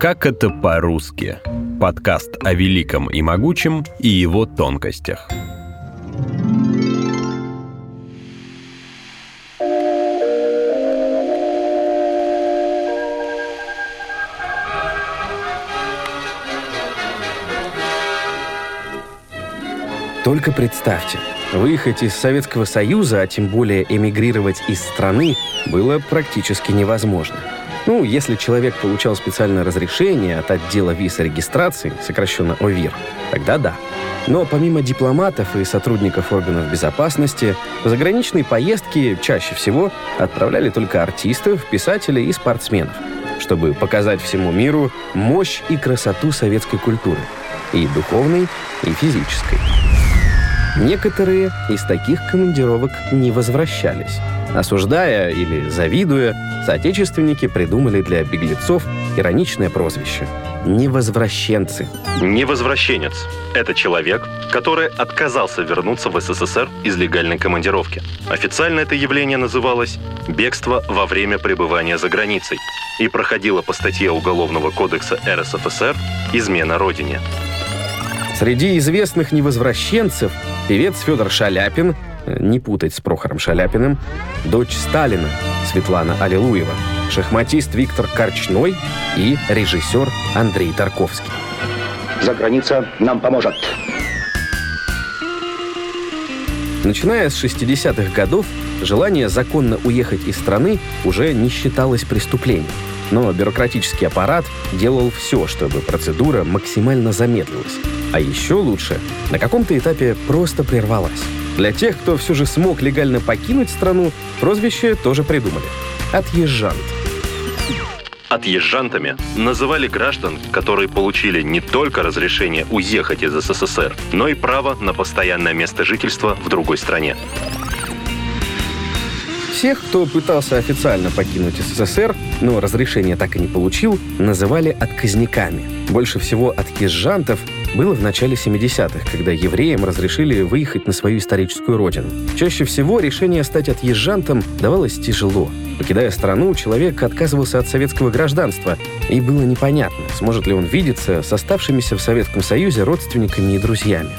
Как это по-русски? Подкаст о великом и могучем и его тонкостях. Только представьте, выехать из Советского Союза, а тем более эмигрировать из страны, было практически невозможно. Ну, если человек получал специальное разрешение от отдела виз и регистрации, сокращенно ОВИР, тогда да. Но помимо дипломатов и сотрудников органов безопасности, в заграничные поездки чаще всего отправляли только артистов, писателей и спортсменов, чтобы показать всему миру мощь и красоту советской культуры, и духовной, и физической. Некоторые из таких командировок не возвращались. Осуждая или завидуя, соотечественники придумали для беглецов ироничное прозвище – невозвращенцы. Невозвращенец – это человек, который отказался вернуться в СССР из легальной командировки. Официально это явление называлось «бегство во время пребывания за границей» и проходило по статье Уголовного кодекса РСФСР «Измена Родине». Среди известных невозвращенцев певец Федор Шаляпин, не путать с Прохором Шаляпиным, дочь Сталина Светлана Аллилуева, шахматист Виктор Корчной и режиссер Андрей Тарковский. За граница нам поможет. Начиная с 60-х годов, желание законно уехать из страны уже не считалось преступлением. Но бюрократический аппарат делал все, чтобы процедура максимально замедлилась. А еще лучше, на каком-то этапе просто прервалась. Для тех, кто все же смог легально покинуть страну, прозвище тоже придумали. Отъезжант. Отъезжантами называли граждан, которые получили не только разрешение уехать из СССР, но и право на постоянное место жительства в другой стране. Всех, кто пытался официально покинуть СССР, но разрешение так и не получил, называли отказниками. Больше всего отъезжантов было в начале 70-х, когда евреям разрешили выехать на свою историческую родину. Чаще всего решение стать отъезжантом давалось тяжело. Покидая страну, человек отказывался от советского гражданства, и было непонятно, сможет ли он видеться с оставшимися в Советском Союзе родственниками и друзьями.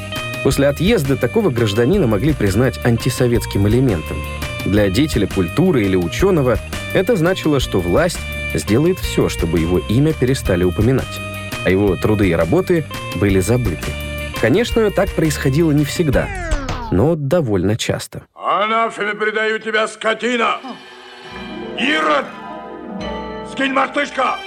После отъезда такого гражданина могли признать антисоветским элементом. Для деятеля культуры или ученого это значило, что власть сделает все, чтобы его имя перестали упоминать, а его труды и работы были забыты. Конечно, так происходило не всегда, но довольно часто. Анафеме передаю тебя, скотина! Ирод! Скинь мартышка!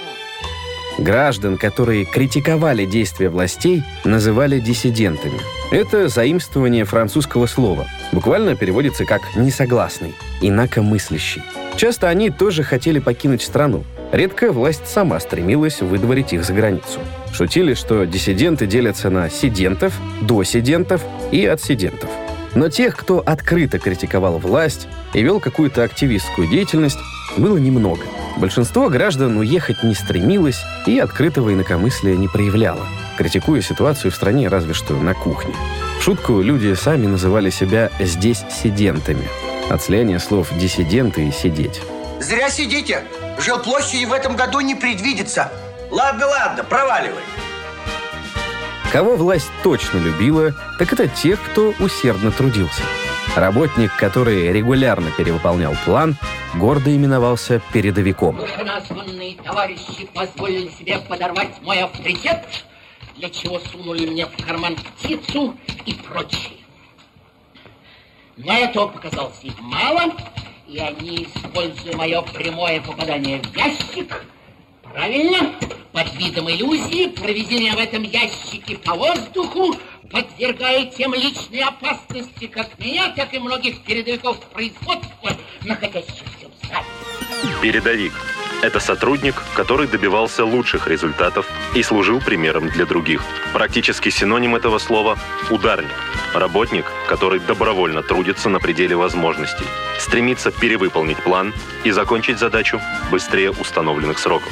Граждан, которые критиковали действия властей, называли диссидентами. Это заимствование французского слова. Буквально переводится как «несогласный», «инакомыслящий». Часто они тоже хотели покинуть страну. Редко власть сама стремилась выдворить их за границу. Шутили, что диссиденты делятся на сидентов, досидентов и отсидентов. Но тех, кто открыто критиковал власть и вел какую-то активистскую деятельность, было немного. Большинство граждан уехать не стремилось и открытого инакомыслия не проявляло, критикуя ситуацию в стране разве что на кухне. В шутку люди сами называли себя «здесь сидентами», от слияния слов «диссиденты» и «сидеть». Зря сидите. Жилплощади в этом году не предвидится. Ладно, ладно, проваливай. Кого власть точно любила, так это тех, кто усердно трудился. Работник, который регулярно перевыполнял план, гордо именовался передовиком. Вышеназванные товарищи позволили себе подорвать мой авторитет, для чего сунули мне в карман птицу и прочее. Но этого показалось им мало, и они, используя мое прямое попадание в ящик, правильно, под видом иллюзии, проведения в этом ящике по воздуху, подвергая тем личной опасности как меня, так и многих передовиков производства, находящихся в здании. Передовик – это сотрудник, который добивался лучших результатов и служил примером для других. Практически синоним этого слова – ударник. Работник, который добровольно трудится на пределе возможностей, стремится перевыполнить план и закончить задачу быстрее установленных сроков.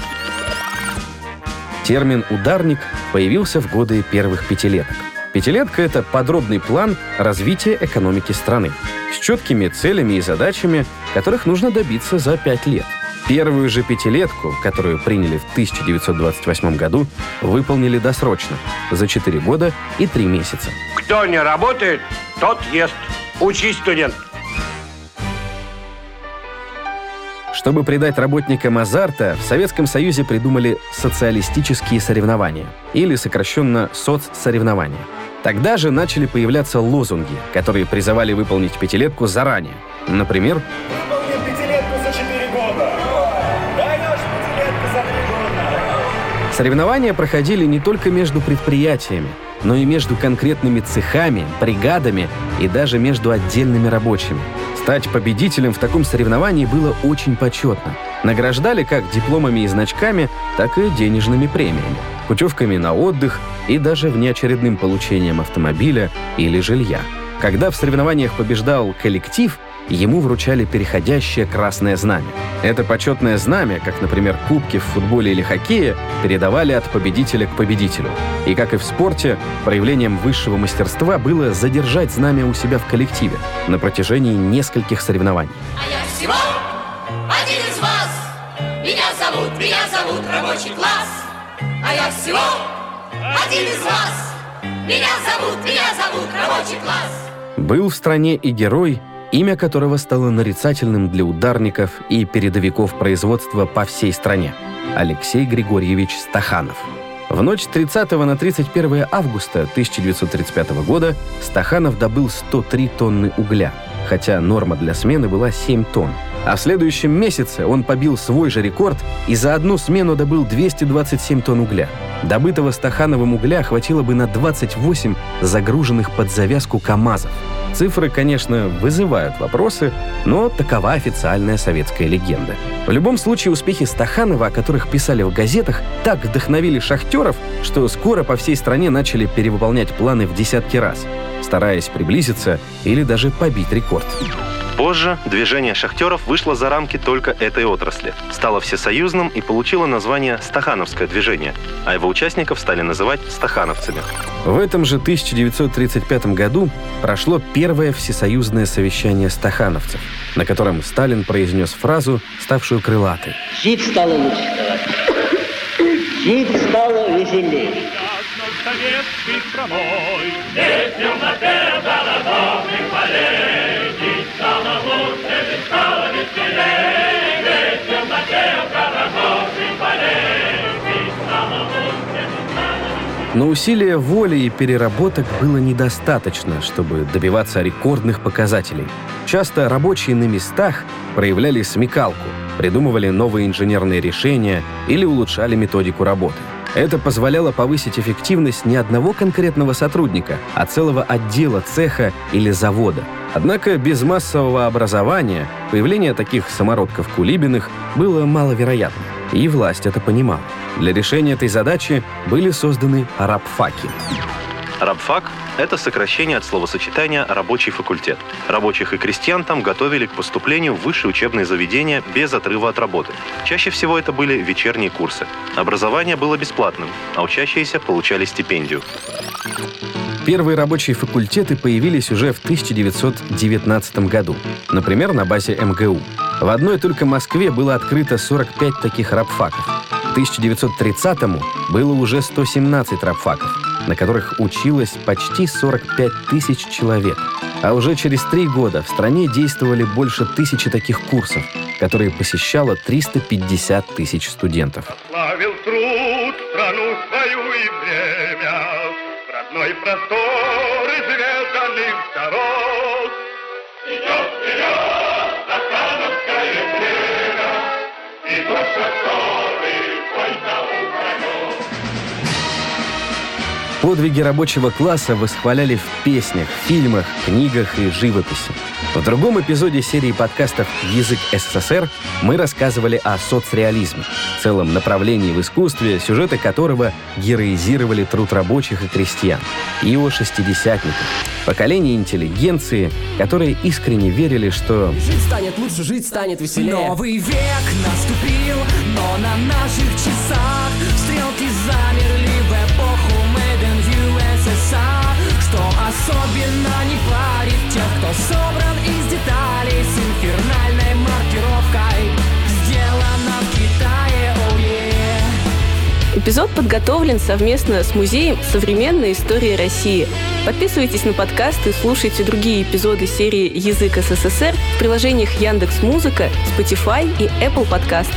Термин «ударник» появился в годы первых пятилеток. Пятилетка – это подробный план развития экономики страны с четкими целями и задачами, которых нужно добиться за пять лет. Первую же пятилетку, которую приняли в 1928 году, выполнили досрочно, за 4 года и 3 месяца. Кто не работает, тот ест. Учись, студент. Чтобы придать работникам азарта, в Советском Союзе придумали социалистические соревнования, или сокращенно соцсоревнования. Тогда же начали появляться лозунги, которые призывали выполнить пятилетку заранее. Например, Соревнования проходили не только между предприятиями, но и между конкретными цехами, бригадами и даже между отдельными рабочими. Стать победителем в таком соревновании было очень почетно. Награждали как дипломами и значками, так и денежными премиями, путевками на отдых и даже внеочередным получением автомобиля или жилья. Когда в соревнованиях побеждал коллектив, ему вручали переходящее красное знамя. Это почетное знамя, как, например, кубки в футболе или хоккее, передавали от победителя к победителю. И, как и в спорте, проявлением высшего мастерства было задержать знамя у себя в коллективе на протяжении нескольких соревнований. А я всего один из вас. Меня зовут, меня зовут рабочий класс. А я всего один из вас. Меня зовут, меня зовут рабочий класс. Был в стране и герой, имя которого стало нарицательным для ударников и передовиков производства по всей стране – Алексей Григорьевич Стаханов. В ночь 30 на 31 августа 1935 года Стаханов добыл 103 тонны угля, хотя норма для смены была 7 тонн. А в следующем месяце он побил свой же рекорд и за одну смену добыл 227 тонн угля. Добытого Стахановым угля хватило бы на 28 загруженных под завязку КАМАЗов – Цифры, конечно, вызывают вопросы, но такова официальная советская легенда. В любом случае, успехи Стаханова, о которых писали в газетах, так вдохновили шахтеров, что скоро по всей стране начали перевыполнять планы в десятки раз, стараясь приблизиться или даже побить рекорд. Позже движение шахтеров вышло за рамки только этой отрасли, стало всесоюзным и получило название «Стахановское движение», а его участников стали называть «стахановцами». В этом же 1935 году прошло первое всесоюзное совещание стахановцев, на котором Сталин произнес фразу, ставшую крылатой. Жить стало лучше, товарищ. Жить стало веселее. советской страной, Здесь темноте Но усилия воли и переработок было недостаточно, чтобы добиваться рекордных показателей. Часто рабочие на местах проявляли смекалку, придумывали новые инженерные решения или улучшали методику работы. Это позволяло повысить эффективность не одного конкретного сотрудника, а целого отдела цеха или завода. Однако без массового образования появление таких самородков Кулибиных было маловероятно. И власть это понимала. Для решения этой задачи были созданы рабфаки. Рабфак – это сокращение от словосочетания «рабочий факультет». Рабочих и крестьян там готовили к поступлению в высшие учебные заведения без отрыва от работы. Чаще всего это были вечерние курсы. Образование было бесплатным, а учащиеся получали стипендию. Первые рабочие факультеты появились уже в 1919 году, например, на базе МГУ. В одной только Москве было открыто 45 таких рабфаков. К 1930-му было уже 117 рабфаков, на которых училось почти 45 тысяч человек. А уже через три года в стране действовали больше тысячи таких курсов, которые посещало 350 тысяч студентов. Славил труд страну свою и время, родной простор дорог. Идет вперед Viva Sartori, quanta Подвиги рабочего класса восхваляли в песнях, фильмах, книгах и живописи. В другом эпизоде серии подкастов «Язык СССР» мы рассказывали о соцреализме, целом направлении в искусстве, сюжеты которого героизировали труд рабочих и крестьян, и о шестидесятниках, поколении интеллигенции, которые искренне верили, что Жить станет лучше, жить станет веселее. Новый век наступил, но на наших часах стрелки замерли Особенно не парит тех, кто собран из деталей С инфернальной маркировкой Сделано в Китае, oh yeah. Эпизод подготовлен совместно с Музеем современной истории России. Подписывайтесь на подкаст и слушайте другие эпизоды серии «Язык СССР» в приложениях Яндекс.Музыка, Spotify и Apple Podcast.